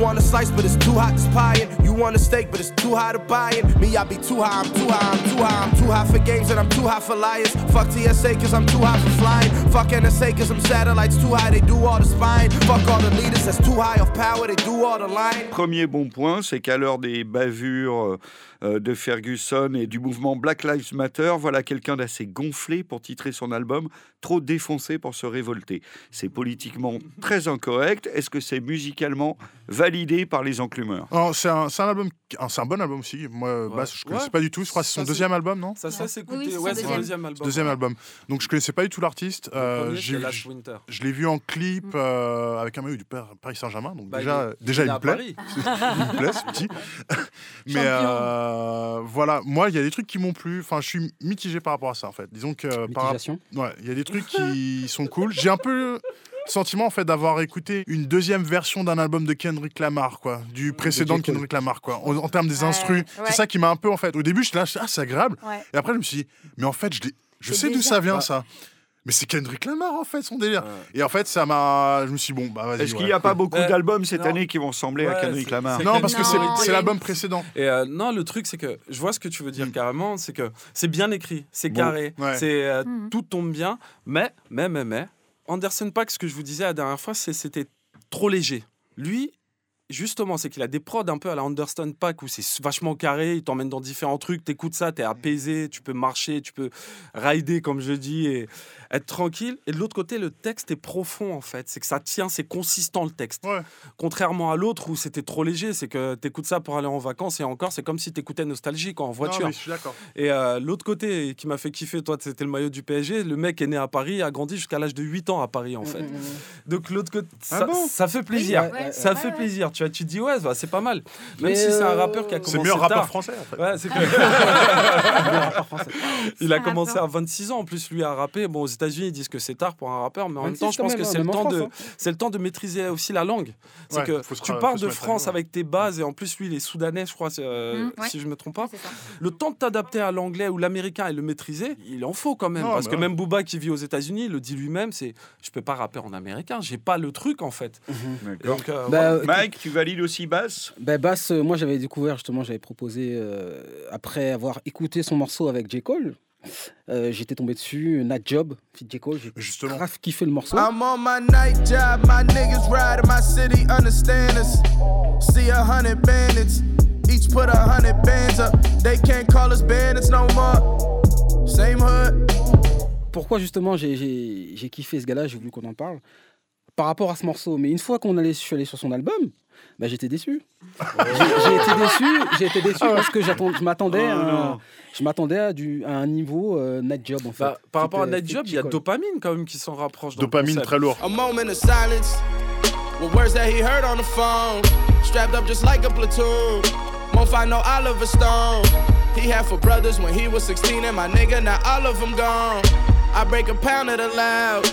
Want a slice, but it's too hot to spying. You want a steak, but it's too high to buying. Me, I be too high, I'm too high, I'm too high, I'm too high for games and I'm too high for liars. Fuck TSA, cause I'm too high for flying. Fuck NSA, cause I'm satellites too high, they do all the spying. Fuck all the leaders that's too high of power, they do all the lying. Premier bon point, c'est qu'à l'heure des bavures euh, de Ferguson et du mouvement Black Lives Matter, voilà quelqu'un d'assez gonflé pour titrer son album, trop défoncé pour se révolter. C'est politiquement très incorrect. Est-ce que c'est musicalement validé par les enclumeurs. Non, c'est un, c'est un album, ah, c'est un bon album aussi. Moi, Ouais. Bass, je connaissais Ouais. pas du tout. Je crois que c'est son deuxième album, non? Ça. Oui, oui, c'est ouais, son c'est le deuxième. deuxième album. Deuxième album. Donc je connaissais pas du tout l'artiste. Euh, je l'ai vu en clip euh, avec un maillot du Par- Paris Saint-Germain. Donc Bah, déjà, il déjà il me plaît. Il me plaît, ce petit. Mais euh, voilà, moi, il y a des trucs qui m'ont plu. Enfin, je suis mitigé par rapport à ça, en fait. Disons que par. Ouais, il y a des trucs qui sont cool. J'ai un peu sentiment en fait d'avoir écouté une deuxième version d'un album de Kendrick Lamar quoi, du précédent de. Kendrick Lamar quoi, en, en termes des Ouais, instrus. ouais. C'est ça qui m'a un peu en fait. Au début, j'étais là, ah c'est agréable. Ouais. Et après, je me suis dit, mais en fait, je, je sais d'où ça vient Ouais. ça. Mais c'est Kendrick Lamar en fait son délire. Et en fait, ça m'a, je me suis dit, bon bah vas-y. Est-ce qu'il n'y a pas beaucoup Ouais. d'albums cette Non. année qui vont ressembler à Kendrick Lamar Non, parce que c'est l'album une- précédent. Et euh, non, le truc, c'est que je vois ce que tu veux dire Mm. carrément, c'est que c'est bien écrit, c'est Bon, carré, c'est euh, Mhm. tout tombe bien, mais, mais, mais, mais, Anderson Paak, ce que je vous disais la dernière fois, c'était trop léger. Lui, justement, c'est qu'il a des prods un peu à la Anderson Paak où c'est vachement carré, il t'emmène dans différents trucs, t'écoutes ça, t'es apaisé, tu peux marcher, tu peux rider, comme je dis, et être tranquille. Et de l'autre côté, le texte est profond, en fait. C'est que ça tient, c'est consistant, le texte. Ouais. Contrairement à l'autre où c'était trop léger, c'est que t'écoutes ça pour aller en vacances et encore, c'est comme si t'écoutais Nostalgie quand en voiture. Non, mais je suis d'accord. Et euh, l'autre côté qui m'a fait kiffer, toi, c'était le maillot du PSG. Le mec est né à Paris, a grandi jusqu'à l'âge de 8 ans à Paris, en fait. Donc l'autre côté, Ah ça, bon? ça fait plaisir. Ouais, ça ouais, fait plaisir. Tu vois, tu te dis, ouais, bah, c'est pas mal. Même Mais, si c'est un euh, rappeur qui a C'est commencé mieux un rappeur français en fait. Ouais, c'est que- il C'est a commencé à 26 ans en plus lui à rapper. Bon aux États-Unis ils disent que c'est tard pour un rappeur, mais en même 26 temps je pense que hein, c'est le en temps de France, c'est le temps de maîtriser aussi la langue. C'est Ouais, que tu pars de France avec tes bases et en plus lui il est soudanais je crois euh, Mm, ouais. si je me trompe pas. C'est. Le temps de t'adapter à l'anglais ou l'américain et le maîtriser, il en faut quand même. Non, parce que même Booba qui vit aux États-Unis le dit lui-même, c'est je peux pas rapper en américain, j'ai pas le truc en fait. Donc, euh, Bah. Mike, tu valides aussi Bass? Ben Bass, euh, moi j'avais découvert justement, j'avais proposé euh, après avoir écouté son morceau avec J. Cole. euh, J'étais tombé dessus, Nat Job, fit J. Cole, j'ai Justement. grave kiffé le morceau. I'm on my night job, my niggas ride in my city, understand us. See a hundred bandits, each put a hundred bands up. They can't call us bandits no more. Same hood. Pourquoi justement j'ai- j'ai j'ai kiffé ce gars-là, j'ai voulu qu'on en parle par rapport à ce morceau. Mais une fois qu'on allait, je suis allé sur son album, bah, j'étais déçu. J'ai j'ai été déçu, j'ai été déçu parce que j'attends- je m'attendais Oh, à, je m'attendais à, du- à un niveau euh, Nat Job en fait. Bah, par rapport à Night Job, il y a. Dopamine quand même qui s'en rapproche. dans Dopamine très lourd. A moment of silence. With words that he heard on the phone. Strapped up just like a platoon. Won't find no Oliver Stone. He had four brothers when he was 16, and my nigga, now all of them gone. I break a pound of the loud.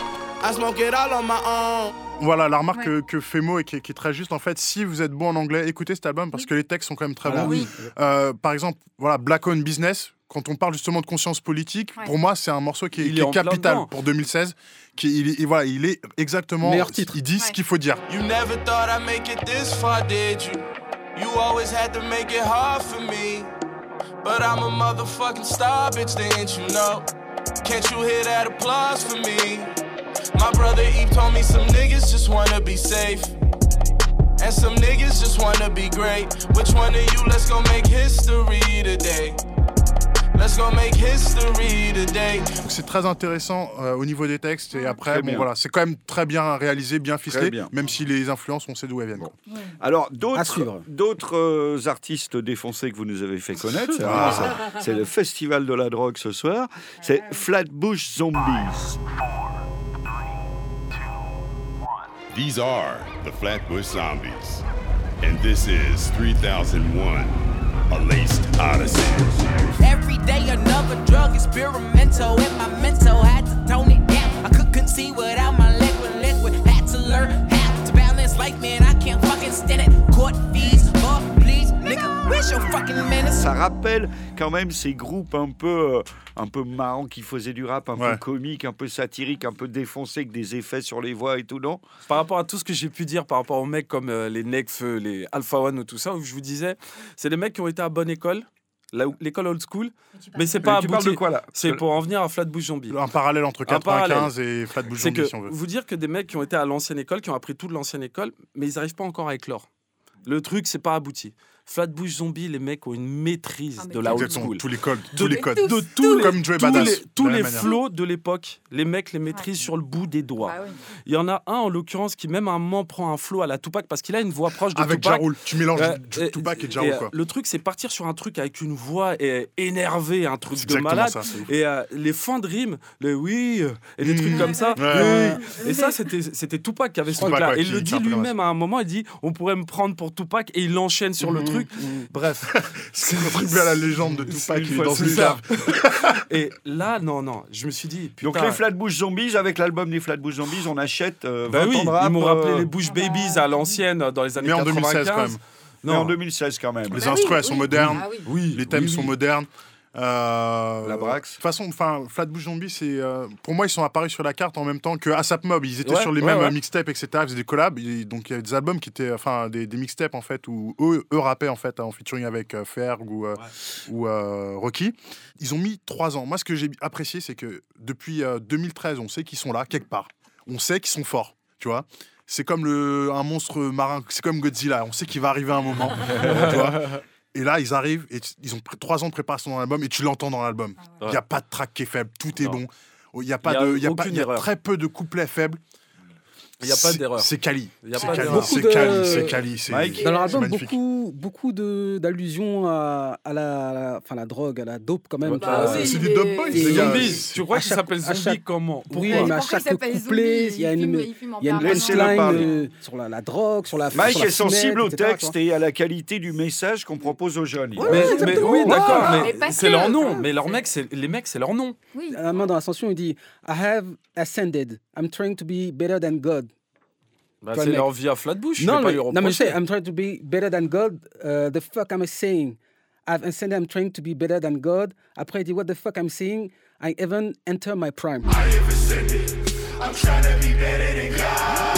I smoke it all on my own. Voilà, la remarque Ouais. que, que fait Mo et qui, est- qui est très juste, en fait, si vous êtes bon en anglais, écoutez cet album parce que les textes sont quand même très Voilà. bons. Oui. Euh, par exemple, voilà, Black Owned Business, quand on parle justement de conscience politique, Ouais. pour moi, c'est un morceau qui est, Il qui est est en plein capital pour 2016. Qui, il, est- voilà, il est exactement. Meilleur titre. Il dit ce qu'il faut dire. You never thought I'd make it this far, did you? You always had to make it hard for me. But I'm a motherfucking star, bitch, didn't you know? Can't you hear that applause for me? My brother Eve told me some niggas just wanna be safe. And some niggas just wanna be great. Which one of you? Let's go make history today? Let's go make history today. Donc c'est très intéressant euh, au niveau des textes. Et après, bon, voilà, c'est quand même très bien réalisé, bien ficelé. bien. Même si les influences, on sait d'où elles viennent. Bon. Alors, d'autres euh, artistes défoncés que vous nous avez fait connaître. C'est le festival de la drogue ce soir. C'est Flatbush Zombies. These are the Flatbush Zombies. And this is 3001, a laced odyssey. Every day another drug experimental and my mental had to tone it down. I couldn't see without my liquid liquid. Had to learn how to balance life, man. Ça rappelle quand même ces groupes un peu, euh, un peu marrants qui faisaient du rap, un peu comique, un peu satirique, un peu défoncé, avec des effets sur les voix et tout, non? Par rapport à tout ce que j'ai pu dire par rapport aux mecs comme euh, les Nekfeu, les Alpha One ou tout ça, où je vous disais, c'est des mecs qui ont été à bonne école, l'école old school, mais c'est pas Mais Tu parles abouti. de quoi là? C'est pour en venir à Flatbush Zombie. Un parallèle entre Un 95 et Flatbush C'est Zombie, que si on veut. vous dire que des mecs qui ont été à l'ancienne école, qui ont appris tout de l'ancienne école, mais ils n'arrivent pas encore à éclore. Le truc, c'est pas abouti. Flatbush Zombie, les mecs ont une maîtrise Ah, de la old school. tous les codes, De- tous les codes. de tous les, Comme tous Badass, tous les flots de l'époque, les mecs les maîtrisent sur le bout des doigts. Bah oui. Il y en a un en l'occurrence qui même à un moment prend un flow à la Tupac parce qu'il a une voix proche de Avec Tupac. Jarul, tu mélanges J- Tupac et et, Jarul, euh, quoi. Le truc, c'est partir sur un truc avec une voix euh, énervée, un truc de malade. ça, et euh, les fins de rime, les oui, euh, et des Mmh. trucs comme ça. Ouais. oui. Et ça, c'était c'était Tupac qui avait ce truc-là. ouais, Et il le dit lui-même à un moment, il dit on pourrait me prendre pour Tupac, et il enchaîne sur le Mhm, truc. mhm. Bref. C'est contribué à la légende de Tupac, Une il est fois, dans une cave. Et là, non, non, je me suis dit, putain. Donc les Flatbush Zombies, avec l'album des Flatbush Zombies, on achète euh, 20 Bah oui, ans de rap. ils m'ont rappelé euh, les Bush Babies à l'ancienne dans les années Mais en 95. 2016 quand même. mais en 2016 quand même. Les Bah oui, instruments, elles sont oui. modernes. Ah oui. Oui, Les thèmes oui, sont oui. modernes. Euh, La Brax. De toute façon, enfin, Flatbush Zombie, c'est euh, pour moi ils sont apparus sur la carte en même temps que ASAP Mob. Ils étaient Ouais, sur les ouais, mêmes ouais. euh, mixtapes, etc. Ils faisaient des collabs. Et donc il y a des albums qui étaient, enfin, des, des mixtapes en fait où eux, eux rappaient en fait en featuring avec euh, Ferg ou, euh, ou Rocky. Ils ont mis trois ans. Moi, ce que j'ai apprécié, c'est que depuis euh, 2013, on sait qu'ils sont là quelque part. On sait qu'ils sont forts. Tu vois. C'est comme le, un monstre marin. C'est comme Godzilla. On sait qu'il va arriver un moment. tu vois. Et là, ils arrivent et ils ont trois ans de préparation dans l'album et tu l'entends dans l'album. Il Ouais. n'y a pas de track qui est faible, tout est Non. bon. Il y a pas Il y a de, il y a pas, y a très peu de couplets faibles. Il n'y a pas d'erreur. C'est. Il a C'est pas d'erreur. c'est quali, c'est Dans leur album, beaucoup, beaucoup de- d'allusions à, à la, à la- enfin, la drogue, à la dope quand même. Bah vois. oui, C'est des Dope Boys, les gars. Tu crois À qu'il chaque- s'appelle à Zombie chaque- comment Oui, mais à chaque couplet, il y a une, il y a une. Laissez-le punchline euh, sur la, la drogue, sur la Mike sur la est sensible au texte et à la qualité du message qu'on propose aux jeunes. mais, mais oui, d'accord, Ouais, mais mais c'est leur nom. Mais leurs mecs, c'est les mecs, c'est leur nom. Un moment dans l'ascension, il dit I have ascended. I'm trying to be better than God. Bah, Toi, c'est le mec. leur vie à Flatbush. je Non, vais pas mais, lui non, mais je sais. I'm trying to be better than God. Uh, the fuck am I saying? I've ascended, I'm trying to be better than God. Après, il dit What the fuck I'm saying? I even enter my prime. I'm trying to be better than God.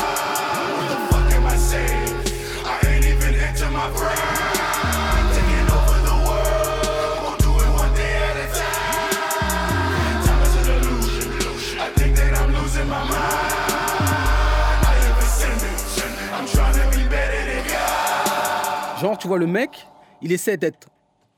Vois, le mec, il essaie d'être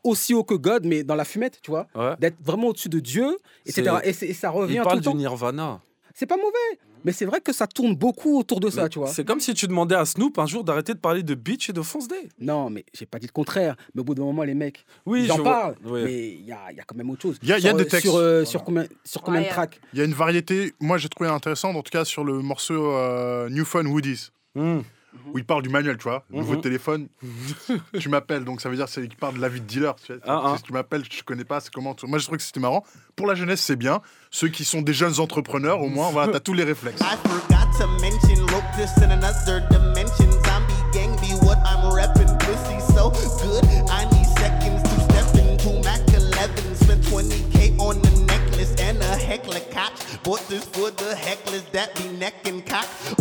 aussi haut que God, mais dans la fumette, tu vois. Ouais. D'être vraiment au-dessus de Dieu, etc. C'est- Et, c'est- et ça revient Il tout parle le du temps. Nirvana. C'est pas mauvais, mais c'est vrai que ça tourne beaucoup autour de ça, tu vois. C'est comme si tu demandais à Snoop un jour d'arrêter de parler de bitch et de fonce day. Non, mais j'ai pas dit le contraire. Mais au bout d'un moment, les mecs, Oui, ils en parlent. Oui. Mais il y a, il y a quand même autre chose. Il y a- il y a des euh, textes. Sur, euh, sur combien, sur combien Ouais, de tracks? Il y a une variété, moi j'ai trouvé intéressante, en tout cas sur le morceau euh, New Phone Woodies, Hmm. Où il parle du manuel, tu vois. Nouveau Mhm. téléphone, tu m'appelles, donc ça veut dire c'est qu'il parle de la vie de dealer. Tu, vois. Ah, ah. Si tu m'appelles, je connais pas, c'est comment. tu- Moi je trouve que c'était marrant. Pour la jeunesse, c'est bien. Ceux qui sont des jeunes entrepreneurs, au moins, voilà, t'as tous les réflexes. I forgot to mention, wrote this in another dimension. Zombie gang be what I'm reppin'.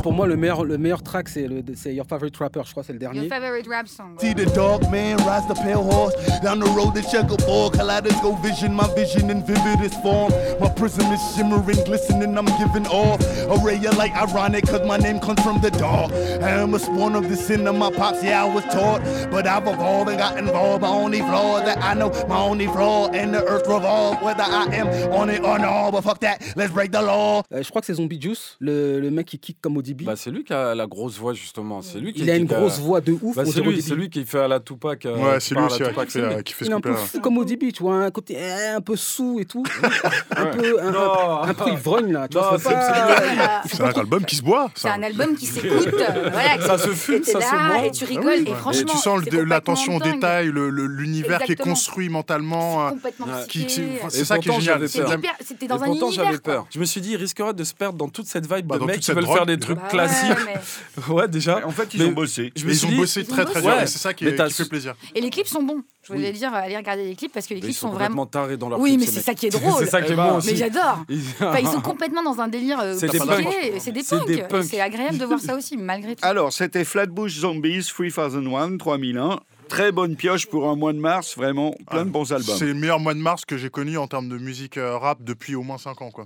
Pour moi, le meilleur, le meilleur track, c'est le- c'est Your Favorite Rapper, je crois, c'est le Your favorite rap song. See the dog man rise the pale horse down the road to checkerboard. Kaleidoscope vision, my vision in vividest form. My prism is shimmering, glistening. I'm giving off a ray of light, ironic, cause my name comes from the dog. I am a spawn of the sin of my pops, yeah, I was taught. But I've evolved and got involved. My only flaw that I know, my only flaw, and the earth revolves. Whether I am on it or not, but fuck that, let's break the law. Euh, je crois que c'est Zombie Juice, le, le mec qui kick comme ODB. Bah, c'est lui qui a la grosse voix, justement. C'est lui qui il a une qui grosse voix de ouf. Bah, c'est lui, qui fait à la Tupac. euh, Ouais, c'est lui aussi Tupac, qui fait, qui fait Il est un peu fou comme ODB, tu vois, un côté euh, un peu sous et tout. un peu un, Non. un peu ivrogne là. Tu Non, vois, c'est- pas- un album qui se boit. C'est un album qui s'écoute. euh, Ça qui- se fume, ça se là, mange. Et tu Ah rigoles. Et franchement. Et tu sens l'attention au détail, l'univers qui est construit mentalement. euh, c'est ça qui est génial. C'était dans un pourtant, univers. j'avais quoi. peur. Je me suis dit, il risquerait de se perdre dans toute cette vibe Bah, de dans mecs qui veulent drogue. faire des trucs Bah ouais, classiques. mais- Ouais, déjà. En fait, ils Mais- ont bossé. Je me Ils suis ont dit, bossé ils très très Ouais. et c'est ça qui, est- fait plaisir. Et les clips sont bons. Je voulais Oui. dire, allez regarder les clips parce que les Ils clips sont sont vraiment. tarés dans leur Oui, mais ces c'est ça qui est drôle. C'est ça qui est Eh bon ben, aussi. Mais j'adore. Ils- Enfin, ils sont complètement dans un délire euh, C'est des punks. C'est agréable de voir ça aussi, malgré tout. Alors, c'était Flatbush Zombies 3001, 3001. Très bonne pioche pour un mois de mars, vraiment plein de bons albums. C'est le meilleur mois de mars que j'ai connu en termes de musique euh, rap depuis au moins 5 ans. Quoi.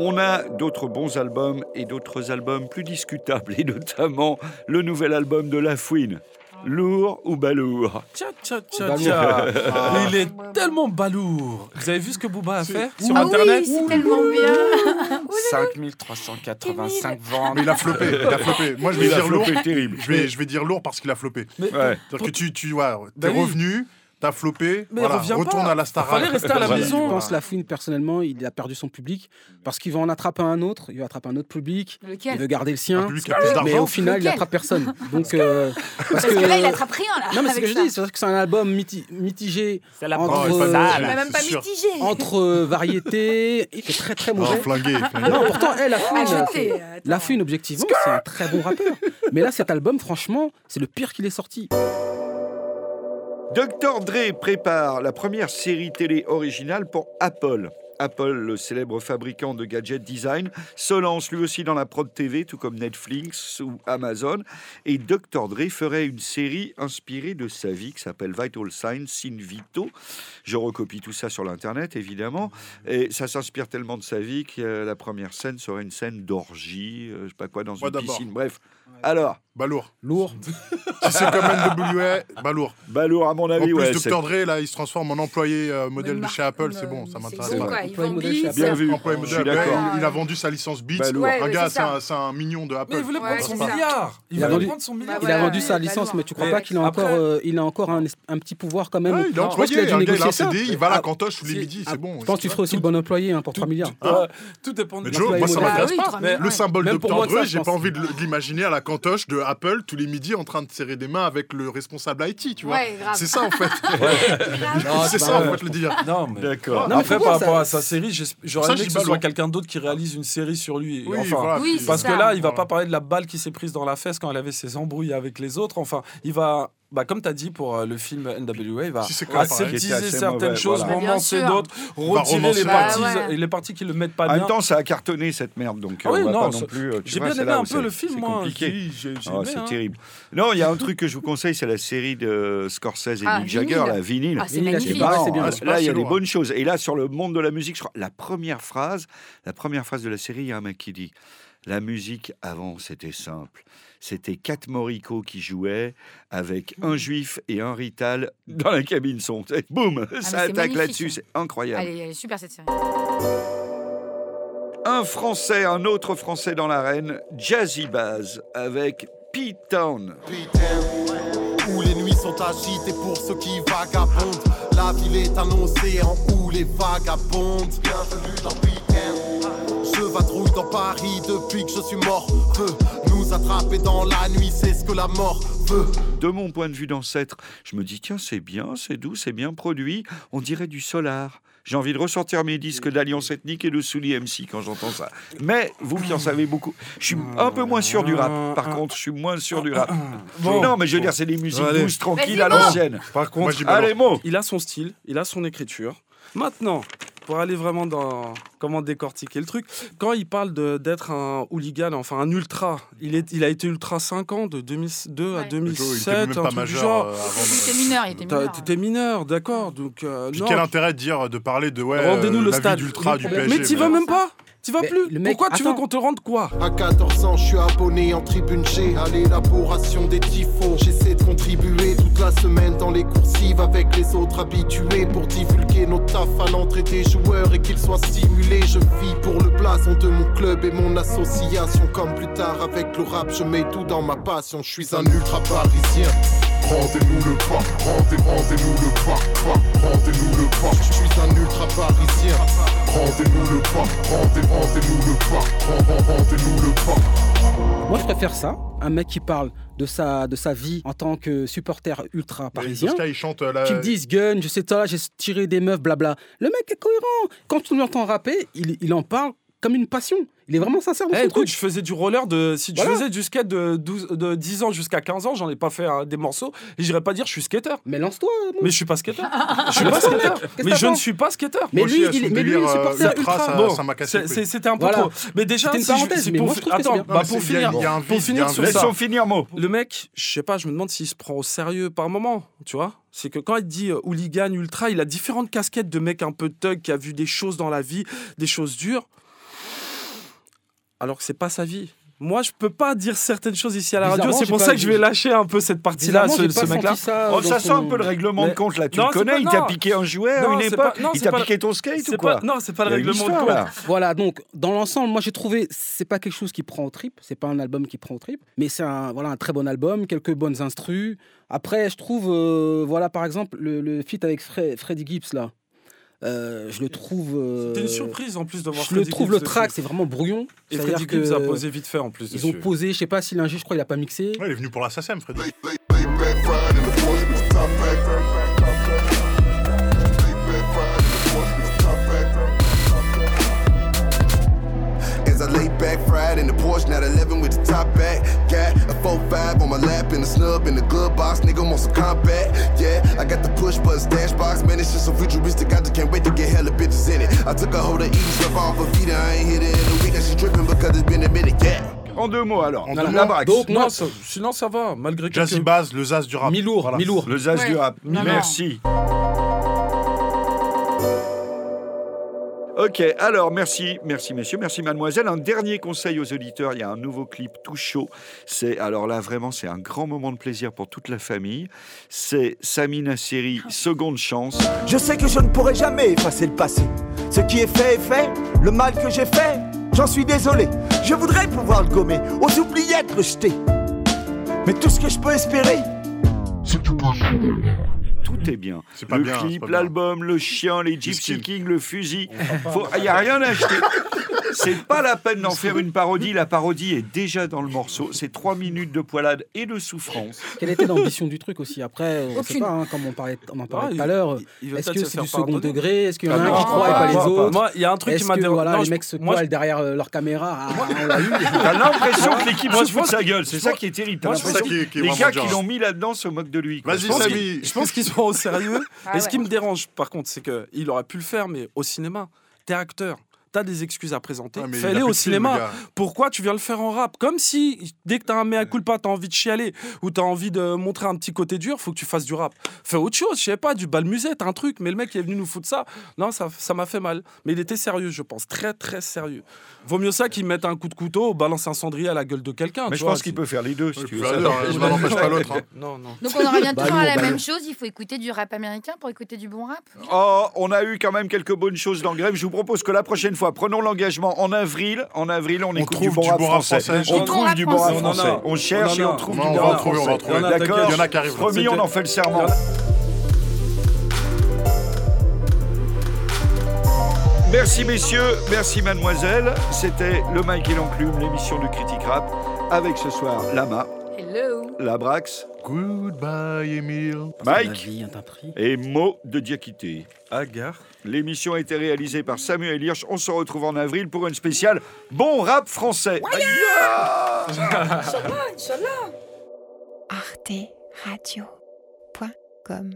On a d'autres bons albums et d'autres albums plus discutables, et notamment le nouvel album de La Fouine. Lourd ou balourd Tcha, tcha, tcha, tcha. Ah. Il est tellement balourd. Vous avez vu ce que Booba a fait sur Ah Internet oui, c'est tellement bien. 5385 ventes. Mais il a floppé, il a floppé. Moi, je vais Il a dire lourd. terrible. Je vais, je vais dire lourd parce qu'il a floppé. Mais, Ouais. C'est-à-dire que tu, tu Bah t'es oui. revenu, t'as floppé, Mais voilà, reviens retourne pas. à la Star Fallait rester à la maison. Je pense la fouine personnellement, il a perdu son public parce qu'il va en attraper un autre, il va attraper un autre public, il Lequel veut garder le sien, mais au final il attrape personne. Donc euh, parce, Parce que là, il attrape rien, là. non mais c'est ce que je dis, c'est vrai que c'est un album miti- mitigé C'est la entre, Oh, il pas euh, Mais même pas mitigé. entre euh, variétés, est très très Non, mauvais. flingué. flingué. Non, pourtant, elle, la Ah, fouine, attends. la fouine, objectivement, c'est un très bon rappeur. Mais là, cet album, franchement, c'est le pire qu'il est sorti. Dr. Dre prépare la première série télé originale pour Apple. Apple, le célèbre fabricant de gadgets design, se lance lui aussi dans la prod TV, tout comme Netflix ou Amazon. Et Dr. Dre ferait une série inspirée de sa vie qui s'appelle Vital Signs in Vito. Je recopie tout ça sur l'Internet, évidemment. Et ça s'inspire tellement de sa vie que la première scène serait une scène d'orgie, euh, je sais pas quoi, dans Moi une piscine. Bref. Alors, Balourd. Lourd. Si c'est comme NWA, balourd. Balourd, à mon En avis, plus, ouais. Dr. Dre, là, il se transforme en employé euh, modèle de chez Apple, mais c'est bon, ça m'intéresse pas. quoi, il Employé modèle chez bis. Apple. Bien vu. Employé Je modèle, suis d'accord. ouais, il, il a vendu sa licence Beats. Balourd. Ouais, un gars, c'est un, c'est un mignon de Apple. Mais il voulait prendre Ouais, son milliard. Il Il a voulait vendu- prendre son Bah milliard. Il a vendu sa licence, mais tu crois pas qu'il a encore, euh, il a encore un, petit pouvoir quand même? Il est employé, qu'il a dû un gars, il a un. CDI, il va à la Ah, cantoche tous les midis, c'est bon. Je pense que tu ferais aussi le bon employé hein, pour 3 milliards. Tout dépend de Mais Joe, moi ça m'intéresse Ah pas. Le symbole Dr. Dre, j'ai pas envie de l'imaginer à la cantoche de Apple tous les midis en train de serrer des mains avec le responsable IT, tu vois. Ouais. C'est ça en fait. C'est ça en fait le dire. Non, mais D'accord. Non, mais Après, par rapport ça- à sa série, j'aurais aimé que ce soit quelqu'un d'autre qui réalise une série sur lui. Oui, enfin, voilà. Oui, c'est parce ça. que là, il va Voilà. pas parler de la balle qui s'est prise dans la fesse quand elle avait ses embrouilles avec les autres. Enfin, il va, bah, comme tu as dit pour euh, le film NWA, il va Si aseptiser certaines mauvais, choses, voilà. Romancer d'autres, retirer les Bah parties, ouais. et les parties qui le mettent pas En bien. même temps, ça a cartonné cette merde, donc Ah euh, oui, on va non, pas non plus. euh, J'ai bien aimé un peu le film, c'est moi. compliqué. Ah, aimé, c'est hein. terrible. Non, il y a un truc que je vous conseille, c'est la série de Scorsese et Ah, Mick Jagger, la vinyle. Ah, c'est magnifique. Hein. c'est pas Là, il y a des loin. bonnes choses. Et là, sur le monde de la musique, je crois, la première phrase, la première phrase de la série, il y a un mec qui dit La musique, avant, c'était simple. C'était quatre Morico qui jouaient avec un juif et un rital dans la cabine son. Et Boum Ça Ah, c'est attaque là-dessus, c'est incroyable. Elle est, elle est super cette série. Un Français, un autre Français dans l'arène, Jazzy Baz, avec P-Town. Où les nuits sont agitées pour ceux qui vagabondent. La ville est un océan où les vagabondent. Bienvenue dans vadrouille dans Paris depuis que je suis mort. Veut nous attraper dans la nuit, c'est ce que la mort veut. De mon point de vue d'ancêtre, je me dis, tiens, c'est bien, c'est doux, c'est bien produit, on dirait du solar. J'ai envie de ressortir mes disques d'Alliance Ethnique et de Souli MC quand j'entends ça. Mais vous qui en savez beaucoup, je suis un peu moins sûr du rap. Par contre, je suis moins sûr du rap. Bon. non, mais je veux dire, c'est des musiques Allez. douces, tranquilles, à bon. l'ancienne. Par contre, Moi. Allez, mots il a son style, il a son écriture. Maintenant, pour aller vraiment dans comment décortiquer le truc, quand il parle de- d'être un hooligan, enfin un ultra, il, est, il a été ultra 5 ans, de 2002 à Ouais. Joe, il était 2007, même pas majeur genre. euh, Il était mineur, il était mineur. T'étais mineur, d'accord. Donc, euh, Puis non. quel intérêt de dire, de parler de ouais, Rendez-nous euh, le la stade. vie d'ultra du Mais PSG. Mais t'y vas même pas T'y vas Mais plus le mec- Pourquoi tu veux qu'on te rende quoi? À 14 ans, je suis abonné en tribune G à l'élaboration des tifos. J'essaie de contribuer toute la semaine dans les coursives avec les autres habitués pour divulguer nos taf à l'entrée des joueurs et qu'ils soient stimulés. Je vis pour le blason de mon club et mon association. Comme plus tard avec le rap, je mets tout dans ma passion. Je suis un ultra parisien. Rendez-nous le pas, rendez, rendez-nous le pas, pas, rendez-nous le pas. Je suis un ultra parisien. Rendez-nous le pas, rendez, rendez-nous le pas, rend- rend- rendez-nous le pas. Moi, je préfère ça. Un mec qui parle de sa, de sa vie en tant que supporter ultra parisien. Chante euh, la... Qui me disent gun, je sais ça, j'ai tiré des meufs, blabla. Le mec est cohérent. Quand tu l'entends rapper, il, il en parle comme une passion. Il est vraiment sincère dans Eh, son écoute, truc. je faisais du roller de. Si tu Voilà. faisais du skate de, 12, de 10 ans jusqu'à 15 ans, j'en ai pas fait hein, des morceaux. Et j'irais pas dire je suis skater. Mais lance-toi. mon- Mais je suis pas skater. je suis pas skater. Mais je ne suis pas skater. Mais lui, il est, mais lui, il est délire, euh, supporter ultra, Bon, ça m'a cassé. C'était un peu Voilà. trop. Mais déjà, une si je- parenthèse, si mais pour, moi, je attends, bah, pour finir, il y a un pour vide, finir il y a un sur ça, Laissons finir mot. le mec, je sais pas, je me demande s'il se prend au sérieux par moment, tu vois. C'est que quand il dit euh, hooligan, ultra, il a différentes casquettes de mec un peu thug qui a vu des choses dans la vie, des choses dures. Alors que c'est pas sa vie. Moi, je peux pas dire certaines choses ici à la radio. C'est pour ça que je vais lâcher un peu cette partie-là, ce, mec-là. ça Oh, ça son- sent un peu le règlement de compte là. Tu Non, le connais pas- Il t'a piqué un jouet à une époque pas- non, Il t'a pas- piqué ton skate ou quoi pas- non, c'est pas le règlement de compte. là. Voilà, donc dans l'ensemble, moi j'ai trouvé c'est pas quelque chose qui prend au trip, c'est pas un album qui prend au trip, mais c'est un voilà un très bon album, quelques bonnes instrus. Après, je trouve euh, voilà par exemple le, le feat avec Fre- Freddie Gibbs là, euh, je le trouve. euh, C'était une surprise en plus de voir Je le trouve Gibbs le track c'est vraiment brouillon. Et Freddie Gibbs que a posé vite fait en plus. Ils ont posé, je sais pas si l'ingé, je crois, il a pas mixé. Ouais, il est venu pour la SACEM, Freddy. As I lay back, fried in the Porsche, not 11 with the top back. Got a 4-5 on my lap and a snub in the glove box. Nigga want some combat? Yeah, I got the push button stash box. Man, it's just so futuristic. I just I took a hold of eating stuff off her feet. I ain't hit it in a week. And she tripping because it's been a minute. Yeah. En deux mots alors. En La deux mots. Brax. Donc, non, ça- sinon ça va, malgré Jazzy quelques- Bass, le Zaz du rap. Mi-lourd, Voilà. mi-lourd. Le Zaz Ouais. du rap. Non, non. Ok, alors merci, merci messieurs, merci mademoiselle. Un dernier conseil aux auditeurs, il y a un nouveau clip tout chaud. C'est alors là vraiment c'est un grand moment de plaisir pour toute la famille. C'est Samina Seri, seconde chance. Je sais que je ne pourrai jamais effacer le passé. Ce qui est fait est fait, le mal que j'ai fait, j'en suis désolé. Je voudrais pouvoir le gommer, aux oubliettes le jeter. Mais tout ce que je peux espérer, c'est tout Tout est bien. Le bien, clip, l'album, le chien, les Gypsy. Kings, le fusil. Il n'y a rien à acheter. C'est pas la peine d'en faire une parodie. La parodie est déjà dans le morceau. C'est trois minutes de poilade et de souffrance. Quelle était l'ambition du truc aussi Après, on ne sait Aucune. pas, hein, comme on, parlait, on en parlait tout à il- l'heure. Est-ce que se c'est faire du second pardonner. degré Est-ce qu'il y en a Ah, un qui croit et pas les autres Moi, il y a un truc qui m'a voilà, les je- mecs se poilent derrière euh, leur caméra ah, On l'a eu. T'as l'impression que l'équipe se fout sa gueule. C'est ça qui est terrible. Les gars qui l'ont mis là-dedans se moquent de lui. Vas-y, Je pense Samy. qu'ils- Je pense qu'ils sont au sérieux. Ah et ce qui me dérange, par contre, c'est qu'il aurait pu le faire, mais au cinéma. T'es acteur. T'as des excuses à présenter. Ah, Fais-les au cinéma. Pourquoi tu viens le faire en rap? Comme si, dès que t'as un mea culpa, t'as envie de chialer ou t'as envie de montrer un petit côté dur, faut que tu fasses du rap. Fais autre chose, je sais pas, du bal musette, un truc. Mais le mec qui est venu nous foutre ça, non, ça ça m'a fait mal. Mais il était sérieux, je pense. Très, très sérieux. Vaut mieux ça qu'il mette un coup de couteau, balance un cendrier à la gueule de quelqu'un. Mais tu je vois, pense qu'il peut faire les deux. Si Ouais, tu veux ça. n'empêche pas l'autre, hein. Non, non. Donc on en revient Bah, toujours à la bah, même chose, il faut écouter du rap américain pour écouter du bon rap. Oh, on a eu quand même quelques bonnes choses dans Grève. Je vous propose que la prochaine fois, prenons l'engagement en avril. En avril, on, écoute trouve du bon du rap bon rap français. français. On Du trouve du bon rap français. On français. On cherche On et on trouve On du va bon rap trouver, on va en français. trouver. Il y en a, D'accord Il y en a qui arrivent. Promis, on en fait le serment. Merci messieurs, merci mademoiselle. C'était le Mike et l'enclume, l'émission du Critique Rap, avec ce soir Lama, Hello Labrax, Goodbye, Emile. Mike vie et Mo de Diakité. Agar. L'émission a été réalisée par Samuel Hirsch. On se retrouve en avril pour une spéciale Bon rap français. Aïe arteradio.com